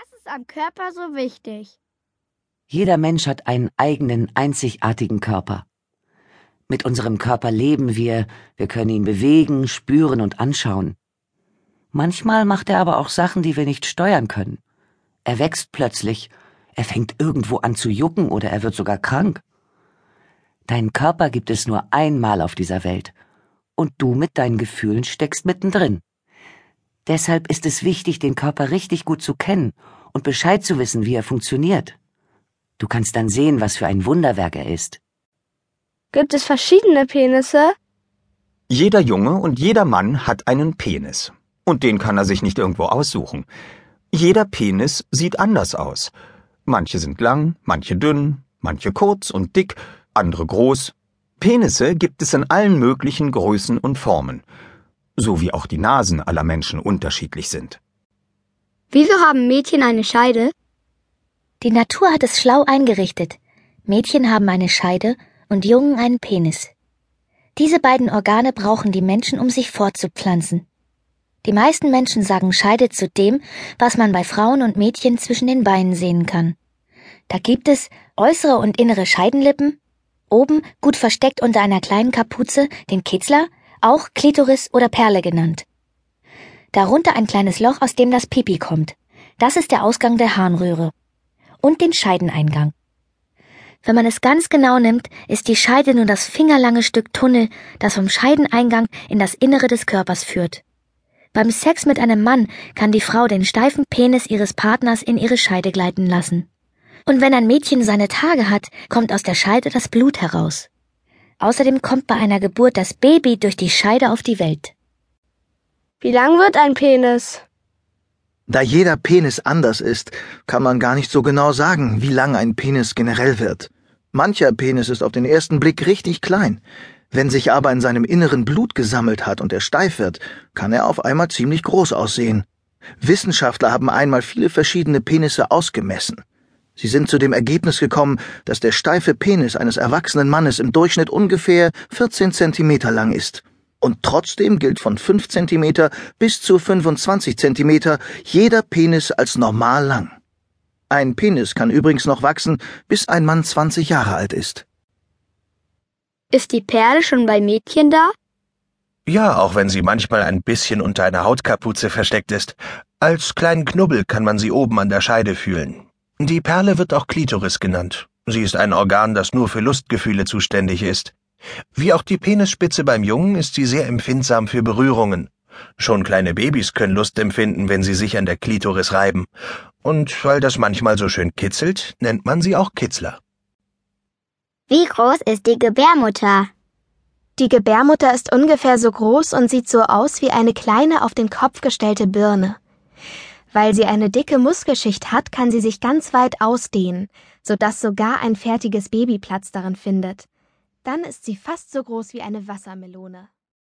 Was ist am Körper so wichtig? Jeder Mensch hat einen eigenen, einzigartigen Körper. Mit unserem Körper leben wir, wir können ihn bewegen, spüren und anschauen. Manchmal macht er aber auch Sachen, die wir nicht steuern können. Er wächst plötzlich, er fängt irgendwo an zu jucken oder er wird sogar krank. Deinen Körper gibt es nur einmal auf dieser Welt, und du mit deinen Gefühlen steckst mittendrin. Deshalb ist es wichtig, den Körper richtig gut zu kennen und Bescheid zu wissen, wie er funktioniert. Du kannst dann sehen, was für ein Wunderwerk er ist. Gibt es verschiedene Penisse? Jeder Junge und jeder Mann hat einen Penis. Und den kann er sich nicht irgendwo aussuchen. Jeder Penis sieht anders aus. Manche sind lang, manche dünn, manche kurz und dick, andere groß. Penisse gibt es in allen möglichen Größen und Formen so wie auch die Nasen aller Menschen unterschiedlich sind. Wieso haben Mädchen eine Scheide? Die Natur hat es schlau eingerichtet. Mädchen haben eine Scheide und Jungen einen Penis. Diese beiden Organe brauchen die Menschen, um sich fortzupflanzen. Die meisten Menschen sagen Scheide zu dem, was man bei Frauen und Mädchen zwischen den Beinen sehen kann. Da gibt es äußere und innere Scheidenlippen, oben gut versteckt unter einer kleinen Kapuze den Kitzler auch Klitoris oder Perle genannt. Darunter ein kleines Loch, aus dem das Pipi kommt. Das ist der Ausgang der Harnröhre. Und den Scheideneingang. Wenn man es ganz genau nimmt, ist die Scheide nur das fingerlange Stück Tunnel, das vom Scheideneingang in das Innere des Körpers führt. Beim Sex mit einem Mann kann die Frau den steifen Penis ihres Partners in ihre Scheide gleiten lassen. Und wenn ein Mädchen seine Tage hat, kommt aus der Scheide das Blut heraus. Außerdem kommt bei einer Geburt das Baby durch die Scheide auf die Welt. Wie lang wird ein Penis? Da jeder Penis anders ist, kann man gar nicht so genau sagen, wie lang ein Penis generell wird. Mancher Penis ist auf den ersten Blick richtig klein. Wenn sich aber in seinem Inneren Blut gesammelt hat und er steif wird, kann er auf einmal ziemlich groß aussehen. Wissenschaftler haben einmal viele verschiedene Penisse ausgemessen. Sie sind zu dem Ergebnis gekommen, dass der steife Penis eines erwachsenen Mannes im Durchschnitt ungefähr 14 Zentimeter lang ist. Und trotzdem gilt von 5 Zentimeter bis zu 25 Zentimeter jeder Penis als normal lang. Ein Penis kann übrigens noch wachsen, bis ein Mann 20 Jahre alt ist. Ist die Perle schon bei Mädchen da? Ja, auch wenn sie manchmal ein bisschen unter einer Hautkapuze versteckt ist. Als kleinen Knubbel kann man sie oben an der Scheide fühlen. Die Perle wird auch Klitoris genannt. Sie ist ein Organ, das nur für Lustgefühle zuständig ist. Wie auch die Penisspitze beim Jungen ist sie sehr empfindsam für Berührungen. Schon kleine Babys können Lust empfinden, wenn sie sich an der Klitoris reiben. Und weil das manchmal so schön kitzelt, nennt man sie auch Kitzler. Wie groß ist die Gebärmutter? Die Gebärmutter ist ungefähr so groß und sieht so aus wie eine kleine auf den Kopf gestellte Birne. Weil sie eine dicke Muskelschicht hat, kann sie sich ganz weit ausdehnen, sodass sogar ein fertiges Baby Platz darin findet. Dann ist sie fast so groß wie eine Wassermelone.